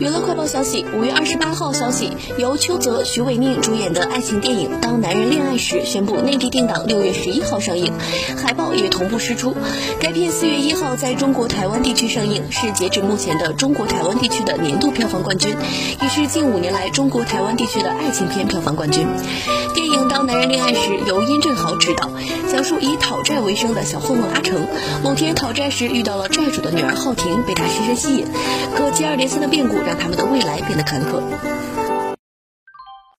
娱乐快报消息：五月二十八号消息，由邱泽、徐伟宁主演的爱情电影《当男人恋爱时》宣布内地定档六月十一号上映，海报也同步释出。该片四月一号在中国台湾地区上映，是截止目前的中国台湾地区的年度票房冠军，也是近五年来中国台湾地区的爱情片票房冠军。电影《当男人恋爱时》由殷振豪执导，讲述以讨债为生的小混混阿成，某天讨债时遇到了债主的女儿浩婷，被他深深吸引，可接二连三的变故让他们的未来变得坎坷。